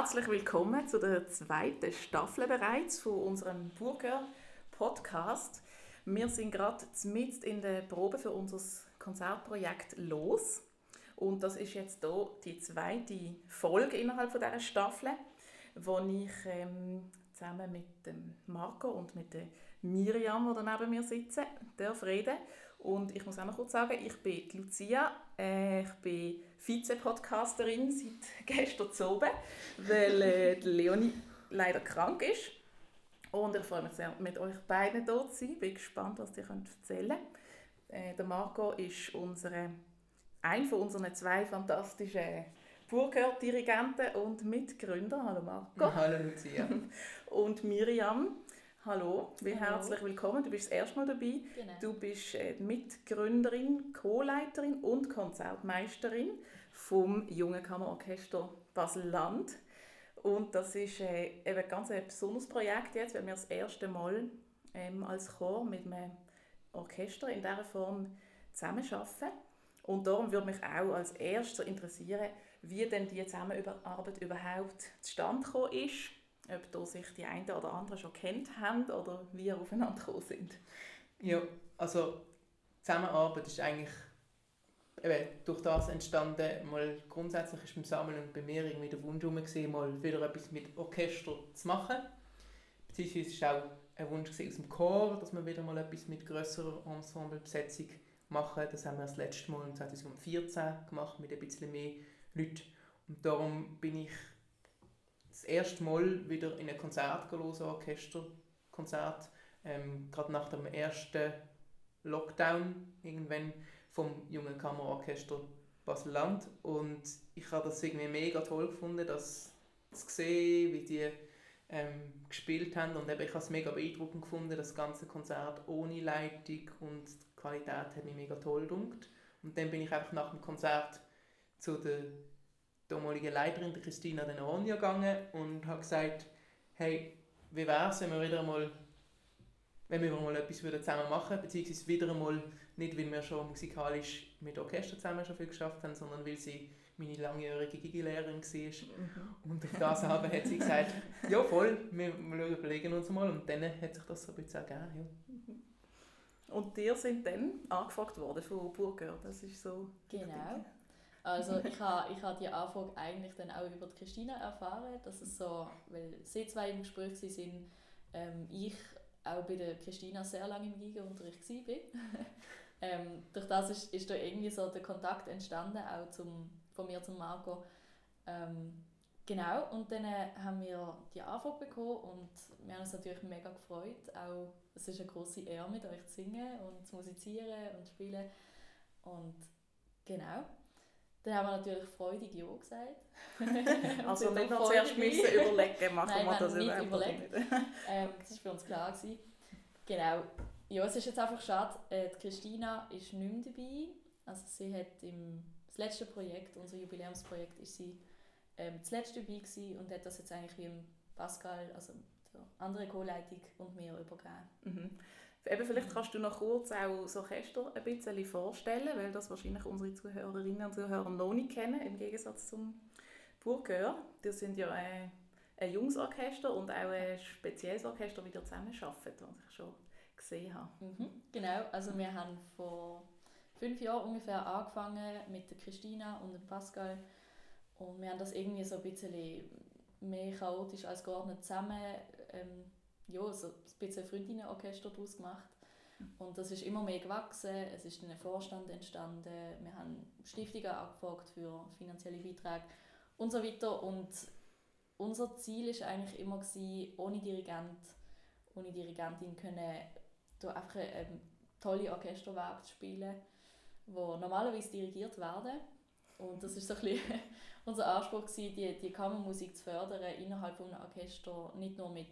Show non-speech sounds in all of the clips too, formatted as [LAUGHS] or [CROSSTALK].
Herzlich willkommen zu der zweiten Staffel bereits von unserem Burger Podcast. Wir sind gerade mitten in der Probe für unser Konzertprojekt los und das ist jetzt hier die zweite Folge innerhalb von dieser Staffel, wo ich ähm, zusammen mit dem Marco und mit der Miriam, die neben mir sitzen, darf reden. Und ich muss auch noch kurz sagen, ich bin Lucia, äh, ich bin Vize-Podcasterin seit [LAUGHS] gestern oben, weil äh, Leonie leider krank ist. Und ich freue mich sehr, mit euch beiden hier zu sein. Bin gespannt, was ihr erzählen könnt. Äh, der Marco ist unsere, ein von unseren zwei fantastischen Burgör-Dirigenten und Mitgründer. Hallo Marco. Hallo Lucia. [LAUGHS] und Miriam. Hallo, wie Hallo. herzlich willkommen. Du bist das erste Mal dabei. Genau. Du bist äh, Mitgründerin, Co-Leiterin und Konzertmeisterin vom Jungen Kammerorchester Basel-Land. Und das ist äh, eben ein ganz besonderes Projekt jetzt, weil wir das erste Mal ähm, als Chor mit einem Orchester in dieser Form zusammenarbeiten. Und darum würde mich auch als Erster interessieren, wie denn die Zusammenarbeit überhaupt zustande gekommen ist. Ob da sich die einen oder anderen schon kennt haben oder wie ihr aufeinander gekommen sind. Ja, also Zusammenarbeit ist eigentlich eben durch das entstanden, mal grundsätzlich ist beim Sammeln und bei mir irgendwie der Wunsch herum, mal wieder etwas mit Orchester zu machen. Beziehungsweise war auch ein Wunsch aus dem Chor, dass wir wieder mal etwas mit grösserer Ensemblebesetzung machen. Das haben wir das letzte Mal 2014 gemacht mit ein bisschen mehr Leuten. Und darum bin ich das erste Mal wieder in ein Konzert gelesen, Orchesterkonzert. Ähm, gerade nach dem ersten Lockdown irgendwann vom Jungen Kammerorchester Basel-Land. Und ich habe das irgendwie mega toll gefunden, das zu sehen, wie die ähm, gespielt haben. Und eben, ich habe es mega beeindruckend gefunden, das ganze Konzert ohne Leitung und die Qualität hat mich mega toll gedunkt. Und dann bin ich einfach nach dem Konzert zu der damaligen Leiterin, Christina De Noronha, gegangen und habe gesagt, hey, wie wäre es, wenn wir wieder einmal wenn wir mal etwas zusammen machen würden, beziehungsweise wieder einmal, nicht weil wir schon musikalisch mit Orchester zusammen schon viel geschafft haben, sondern weil sie meine langjährige Gigi-Lehrerin war. Mhm. Und auf das haben hat sie gesagt, [LAUGHS] ja voll, wir, wir überlegen uns mal. Und dann hat sich das so ein bisschen ergeben. Ja. Und dir sind dann angefragt worden von Burger, das ist so... Genau. Also ich habe ich ha die Anfrage eigentlich dann auch über die Christina erfahren, dass es so, weil sie zwei im Gespräch waren, ähm, ich auch bei der Christina sehr lange im Giga-Unterricht war. [LAUGHS] ähm, durch das ist, ist da irgendwie so der Kontakt entstanden, auch zum, von mir zum Marco. Ähm, genau, und dann äh, haben wir die Anfrage bekommen und wir haben uns natürlich mega gefreut. Auch, es ist eine große Ehre, mit euch zu singen und zu musizieren und zu spielen. Und genau. Dann haben wir natürlich freudig Ja gesagt. [LAUGHS] also nicht noch zuerst müssen überlegen, machen Nein, wir das nicht überlegt. [LAUGHS] ähm, das war für uns klar. Gewesen. Genau. Ja, es ist jetzt einfach schade, äh, die Christina ist nicht mehr dabei. Also sie hat im das letzte Projekt, unser Jubiläumsprojekt, ist sie ähm, das letzte dabei gewesen und hat das jetzt eigentlich wie im Pascal, also der andere Co-Leitung und mir übergeben. Mhm. Eben, vielleicht kannst du noch kurz auch das Orchester ein bisschen vorstellen, weil das wahrscheinlich unsere Zuhörerinnen und Zuhörer noch nicht kennen, im Gegensatz zum Burgör. Das sind ja ein, ein junges Orchester und auch ein spezielles Orchester, wie ihr zusammen arbeitet, was ich schon gesehen habe. Mhm, genau, also wir haben vor fünf Jahren ungefähr angefangen mit der Christina und dem Pascal und wir haben das irgendwie so ein bisschen mehr chaotisch als geordnet zusammen ähm, ja, so ein bisschen Freundinnenorchester daraus gemacht. Und das ist immer mehr gewachsen, es ist ein Vorstand entstanden, wir haben Stiftungen angefragt für finanzielle Beiträge und so weiter. Und unser Ziel war eigentlich immer, gewesen, ohne Dirigent, ohne Dirigentin können da einfach eine tolle Orchesterwerk zu spielen, wo normalerweise dirigiert werden. Und das ist so ein bisschen [LAUGHS] unser Anspruch, gewesen, die, die Kammermusik zu fördern innerhalb von einem Orchester, nicht nur mit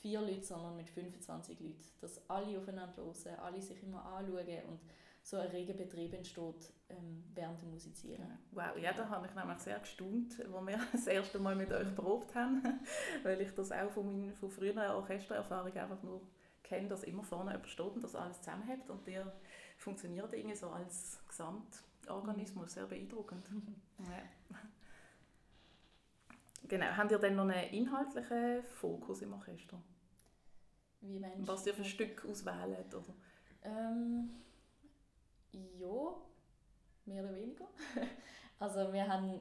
vier Leute, sondern mit 25 Leuten. Dass alle aufeinander hören, alle sich immer anschauen und so ein reger Betrieb entsteht ähm, während dem Musizieren. Wow, ja, da habe ich nämlich sehr gestaunt, als wir [LAUGHS] das erste Mal mit euch probt haben, [LAUGHS] weil ich das auch von, meinen, von früheren Orchestererfahrungen einfach nur kenne, dass immer vorne jemand steht und das alles zusammenhält und der funktioniert irgendwie so als Gesamtorganismus, sehr beeindruckend. [LAUGHS] ja. Genau. Habt ihr dann noch einen inhaltlichen Fokus im Orchester? Wie meinst Was ihr für Stück auswählt? Oder? Ähm, ja, mehr oder weniger. [LAUGHS] also wir haben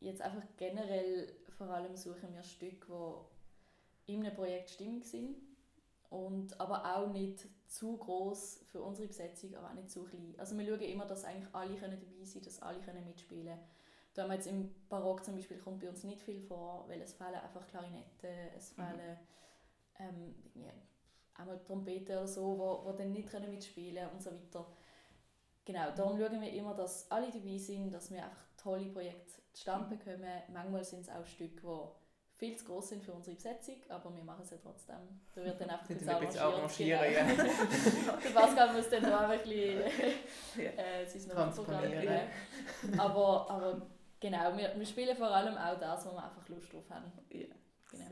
jetzt einfach generell vor allem suchen wir Stücke, die in einem Projekt stimmig sind und aber auch nicht zu groß für unsere Besetzung, aber auch nicht zu klein. Also wir schauen immer, dass eigentlich alle können dabei sein, dass alle können mitspielen. können. Da haben wir jetzt im Barock zum Beispiel kommt bei uns nicht viel vor, weil es fehlen einfach Klarinetten, es Mhm. fehlen ähm, ja, einmal Trompeten oder so, wo, wo dann nicht können mitspielen und so weiter. Genau, darum schauen wir immer, dass alle dabei sind, dass wir einfach tolle Projekte zustande bekommen. Manchmal sind es auch Stücke, die viel zu groß sind für unsere Besetzung, aber wir machen es ja trotzdem. Da wird dann einfach [LAUGHS] ein bisschen arrangiert. genau. [LAUGHS] Der Pascal muss dann da ein bisschen [LAUGHS] Ja. äh, sein geben. Aber, aber genau, wir, wir spielen vor allem auch das, wo wir einfach Lust drauf haben. Ja. Genau.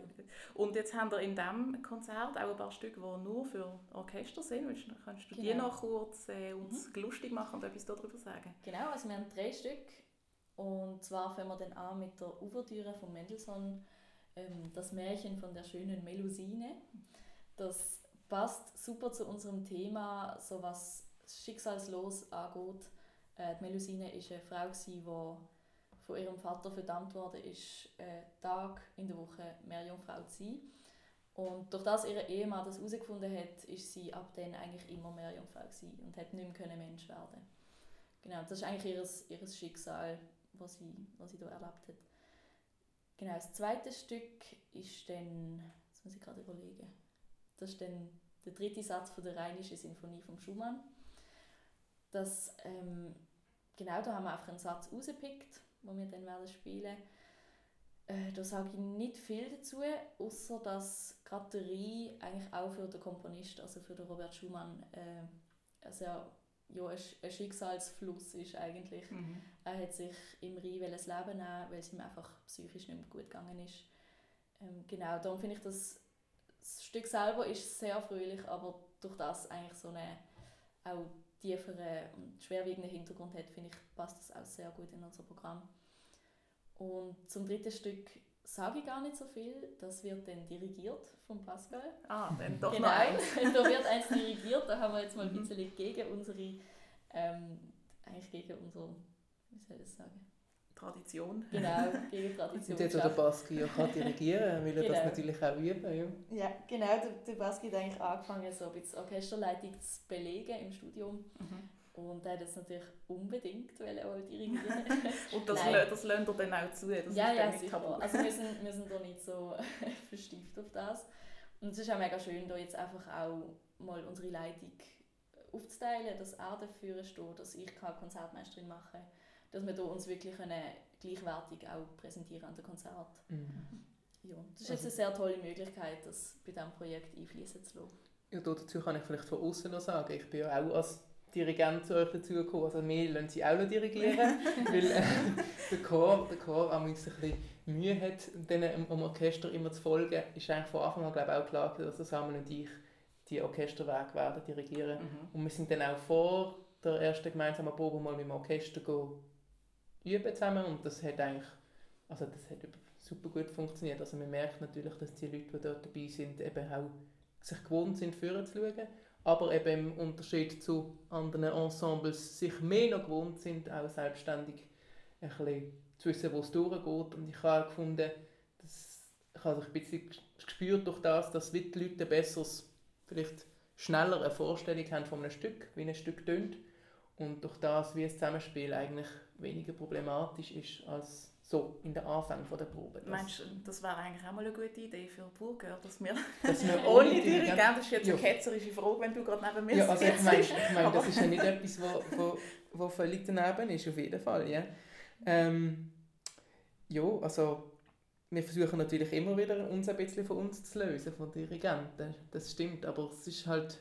Und jetzt haben wir in diesem Konzert auch ein paar Stücke, die nur für Orchester sind. Willst Kannst du die Genau. noch kurz äh, uns lustig machen und etwas darüber sagen? Genau, also wir haben drei Stück. Und zwar fangen wir dann an mit der Ouvertüre von Mendelssohn, ähm, das Märchen von der schönen Melusine. Das passt super zu unserem Thema, so was schicksalslos angeht. Äh, die Melusine war eine Frau, die von ihrem Vater verdammt worden ist, äh, Tag in der Woche Meerjungfrau zu sein. Und durch das ihr Ehemann das herausgefunden hat, ist sie ab dann eigentlich immer Meerjungfrau gewesen und hat nicht mehr Mensch werden. Genau, das ist eigentlich ihres, ihres Schicksal, was sie, was sie da erlebt hat. Genau, das zweite Stück ist dann, jetzt muss ich gerade überlegen, das ist dann der dritte Satz von der Rheinischen Sinfonie von Schumann. Das, ähm, genau, da haben wir einfach einen Satz rausgepickt, den wir dann werden spielen äh, Da sage ich nicht viel dazu, außer dass gerade der Rhein eigentlich auch für den Komponist, also für den Robert Schumann, äh, ein sehr ja, ein Sch- ein Schicksalsfluss ist eigentlich. Er hat sich im Rhein das Leben nehmen, weil es ihm einfach psychisch nicht mehr gut gegangen ist. Ähm, genau, darum finde ich, dass das Stück selber ist sehr fröhlich, aber durch das eigentlich so einen auch tieferen und schwerwiegenden Hintergrund hat, finde ich, passt das auch sehr gut in unser Programm. Und zum dritten Stück sage ich gar nicht so viel. Das wird dann dirigiert von Pascal. Ah, dann doch genau, noch eins. [LAUGHS] da wird eins dirigiert. Da haben wir jetzt mal ein Mhm. bisschen gegen unsere, ähm, eigentlich gegen unser, wie soll ich das sagen? Tradition. Genau, gegen Tradition. Und jetzt, wo der Baski ja kann dirigieren [LAUGHS] will er das Genau. natürlich auch üben. Ja. Ja, genau. Der, der Baski hat eigentlich angefangen, so ein bisschen Orchesterleitung zu belegen im Studium. Mhm. Und er hat das natürlich unbedingt wollen auch dirigieren. [LAUGHS] Und das, Nein. das lernt er dann auch zu. Das ja, ist ja, sicher. tabu. Also wir sind, [LAUGHS] wir sind da nicht so verstieft auf das. Und es ist auch mega schön, da jetzt einfach auch mal unsere Leitung aufzuteilen, dass er dafür steht, dass ich keine Konzertmeisterin mache, dass wir da uns wirklich können gleichwertig auch präsentieren an dem Konzert. Mhm. Ja, das ist jetzt eine sehr tolle Möglichkeit, das bei diesem Projekt einfließen zu lassen. Ja, dazu kann ich vielleicht von außen noch sagen, ich bin ja auch als Dirigent zu euch dazugekommen, also wir lassen sie auch noch dirigieren, [LAUGHS] weil äh, der Chor, der Chor auch ein bisschen Mühe hat, denen am Orchester immer zu folgen, ist eigentlich von Anfang an glaube ich, auch klar, dass Samuel und ich die Orchesterweg werden dirigieren. Mhm. Und wir sind dann auch vor der ersten gemeinsamen Probe mal mit dem Orchester go üben zusammen und das hat eigentlich, also das hat super gut funktioniert. Also man merkt natürlich, dass die Leute, die dort dabei sind, eben auch sich gewohnt sind, führen zu schauen, aber eben im Unterschied zu anderen Ensembles sich mehr noch gewohnt sind, auch selbstständig ein bisschen zu wissen, wo es durchgeht. Und ich habe gefunden, dass ich habe ein bisschen gespürt durch das, dass die Leute ein besseres, vielleicht schneller eine Vorstellung haben von einem Stück, wie ein Stück tönt. Und durch das, wie das Zusammenspiel eigentlich weniger problematisch ist als so in den Anfängen der Probe. Das, Meinst du, das wäre eigentlich auch mal eine gute Idee für Burger, dass wir [LAUGHS] dass wir [LAUGHS] ohne Dirigent- das ist jetzt eine Ja. ketzerische Frage, wenn du gerade neben mir Ja, also ich meine, ich mein, das [LAUGHS] ist ja nicht etwas, wo, wo, wo völlig daneben ist, auf jeden Fall. Ja, ähm, ja also wir versuchen natürlich immer wieder, uns ein bisschen von uns zu lösen, von Dirigenten. Das stimmt, aber es ist halt,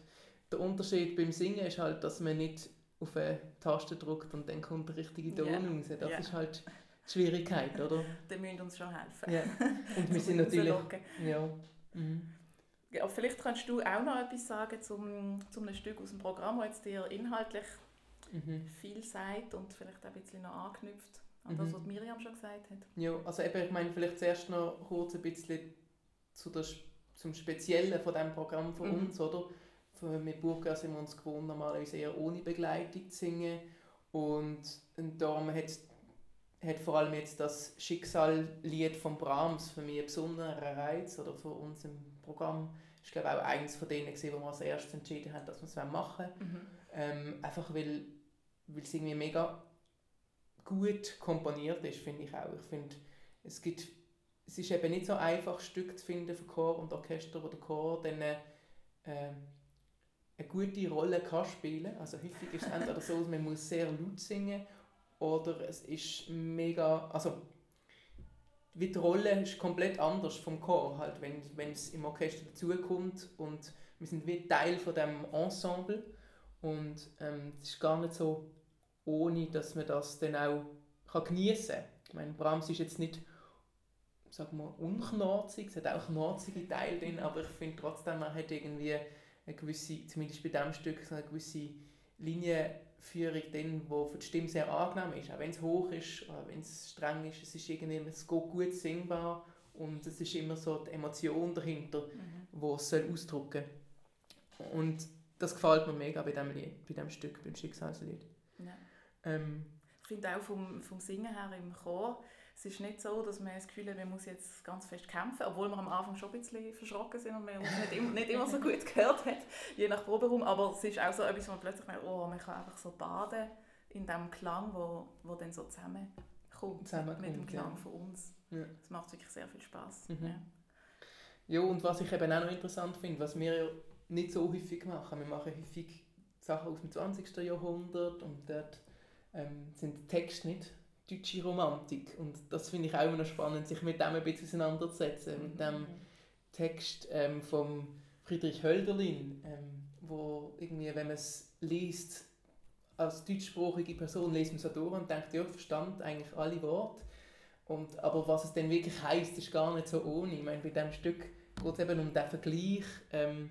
der Unterschied beim Singen ist halt, dass man nicht auf eine Taste drückt und dann kommt der richtige Ton Ja. raus. Das Ja. ist halt die Schwierigkeit, oder? [LAUGHS] Die müssen uns schon helfen. Ja. Und wir [LAUGHS] sind natürlich... Ja. Mhm. Ja, vielleicht kannst du auch noch etwas sagen zum, zum einem Stück aus dem Programm, das jetzt dir inhaltlich Mhm. viel sagt und vielleicht auch ein bisschen noch anknüpft. An das, Mhm. was Miriam schon gesagt hat. Ja, also eben, ich meine, vielleicht zuerst noch kurz ein bisschen zu der, zum Speziellen von diesem Programm von Mhm. uns, oder? Mit Burka sind wir uns gewohnt, normalerweise eher ohne Begleitung zu singen. Und, und darum hat, hat vor allem jetzt das Schicksallied von Brahms für mich einen besonderen Reiz, oder für uns im Programm. Ich glaube auch eines von denen, gewesen, wo wir als erstes entschieden haben, dass wir es machen wollen. Mhm. Ähm, einfach weil, weil es irgendwie mega gut komponiert ist, finde ich auch. Ich finde, es gibt, es ist eben nicht so einfach, Stück zu finden für Chor und Orchester, wo der Chor dann äh, eine gute Rolle kann spielen. Also häufig ist es entweder so, dass man muss sehr laut singen oder es ist mega, also die Rolle ist komplett anders vom Chor, halt, wenn, wenn es im Orchester dazukommt und wir sind wie Teil von dem Ensemble und ähm, es ist gar nicht so ohne, dass man das dann auch kann geniessen kann. Ich meine, Brahms ist jetzt nicht sagen wir, unknarzig, es hat auch knarzige Teile drin, aber ich finde trotzdem, er hat irgendwie eine gewisse, zumindest bei diesem Stück, so eine gewisse Linienführung drin, die für die Stimme sehr angenehm ist. Auch wenn es hoch ist, oder wenn es streng ist, es ist irgendwie, es geht gut singbar und es ist immer so die Emotion dahinter, Mhm. die es soll ausdrücken soll. Und das gefällt mir mega bei diesem Lied, bei diesem Stück, beim Schicksalslied. Ja. Ähm, Ich finde auch vom, vom Singen her im Chor, es ist nicht so, dass man das Gefühl hat, man muss jetzt ganz fest kämpfen, obwohl wir am Anfang schon ein bisschen verschrocken sind und man uns nicht, immer, nicht immer so gut gehört hat, je nach Proberaum. Aber es ist auch so etwas, wo man plötzlich merkt, oh, man kann einfach so baden in dem Klang, wo, wo dann so zusammenkommt, Zusammenkommt, mit dem Klang ja. von uns. Ja. Das macht wirklich sehr viel Spaß. Mhm. Ja. Ja, und was ich eben auch noch interessant finde, was wir ja nicht so häufig machen, wir machen häufig Sachen aus dem 20. Jahrhundert und dort ähm, sind die Texte nicht deutsche Romantik und das finde ich auch immer noch spannend, sich mit dem ein bisschen auseinanderzusetzen, mit dem Text ähm, von Friedrich Hölderlin, ähm, wo irgendwie, wenn man es liest, als deutschsprachige Person liest man so durch und denkt, ja, verstand eigentlich alle Worte. Und, aber was es dann wirklich heisst, ist gar nicht so ohne. Ich meine, bei diesem Stück geht es eben um den Vergleich ähm,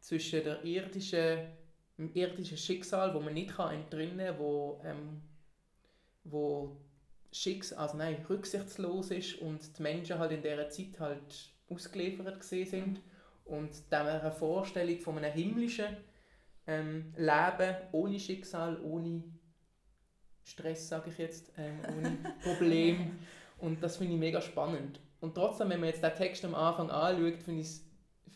zwischen der irdischen, dem irdischen Schicksal, wo man nicht kann entrinnen kann, wo, ähm, wo Schicks also nein, rücksichtslos ist und die Menschen halt in dieser Zeit halt ausgeliefert gesehen sind und dann eine Vorstellung von einem himmlischen ähm, Leben ohne Schicksal, ohne Stress, sage ich jetzt, ähm, ohne [LAUGHS] Problem und das finde ich mega spannend. Und trotzdem, wenn man jetzt den Text am Anfang anschaut, finde ich es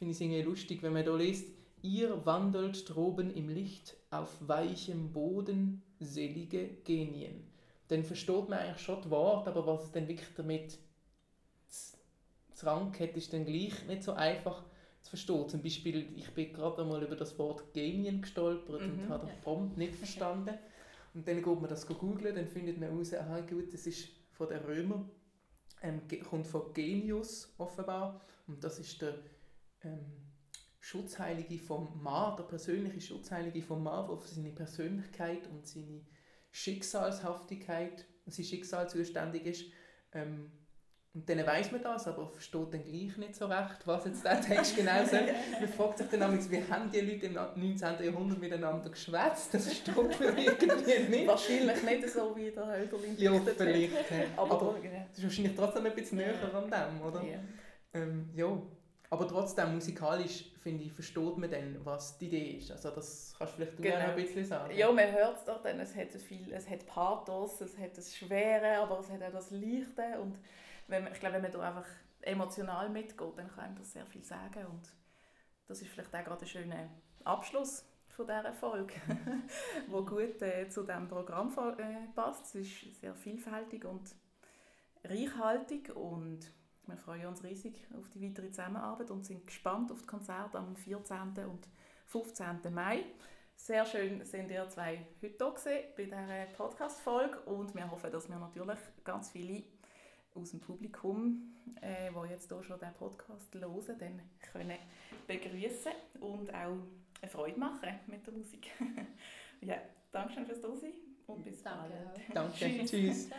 finde ich es irgendwie lustig, wenn man da liest, ihr wandelt droben im Licht auf weichem Boden, selige Genien. Dann versteht man eigentlich schon das Wort, aber was es dann wirklich damit zu- zu rank hat, ist dann gleich nicht so einfach zu verstehen. Zum Beispiel, ich bin gerade einmal über das Wort Genien gestolpert und Mhm. habe Ja. das prompt nicht verstanden. Und dann geht man das googeln, dann findet man heraus, aha gut, das ist von den Römern, ähm, kommt von Genius offenbar. Und das ist der ähm, Schutzheilige vom Mann, der persönliche Schutzheilige vom Mann, der für seine Persönlichkeit und seine Schicksalshaftigkeit Schicksal zuständig ist. Ähm, und dann weiß man das, aber versteht dann gleich nicht so recht, was jetzt der Text genau sagt. [LAUGHS] Man fragt sich dann manchmal, wie haben die Leute im 19. Jahrhundert miteinander geschwätzt? Das steht mir irgendwie nicht. Wahrscheinlich nicht so, wie der Hölderlin Ja, vielleicht. Aber, Aber es ist wahrscheinlich trotzdem ein bisschen näher an dem, oder? Ja. Ähm, ja, aber trotzdem musikalisch finde ich, versteht man dann, was die Idee ist. Also das kannst vielleicht du Genau. ein bisschen sagen. Ja, man hört es doch dann, es hat viel, es hat Pathos, es hat das Schwere, aber es hat auch das Leichte und wenn man, ich glaube, wenn man da einfach emotional mitgeht, dann kann einem das sehr viel sagen und das ist vielleicht auch gerade ein schöner Abschluss von dieser Folge, [LAUGHS] wo gut äh, zu diesem Programm äh, passt. Es ist sehr vielfältig und reichhaltig und wir freuen uns riesig auf die weitere Zusammenarbeit und sind gespannt auf das Konzert am 14. und 15. Mai. Sehr schön sind ihr zwei heute hier gewesen bei dieser Podcast-Folge und wir hoffen, dass wir natürlich ganz viele aus dem Publikum, äh, die jetzt hier schon den Podcast hören, dann können begrüßen und auch eine Freude machen mit der Musik. [LAUGHS] ja, danke schön fürs Dasein und bis Danke bald. auch. Danke. [LAUGHS] Tschüss. Tschüss. Ciao.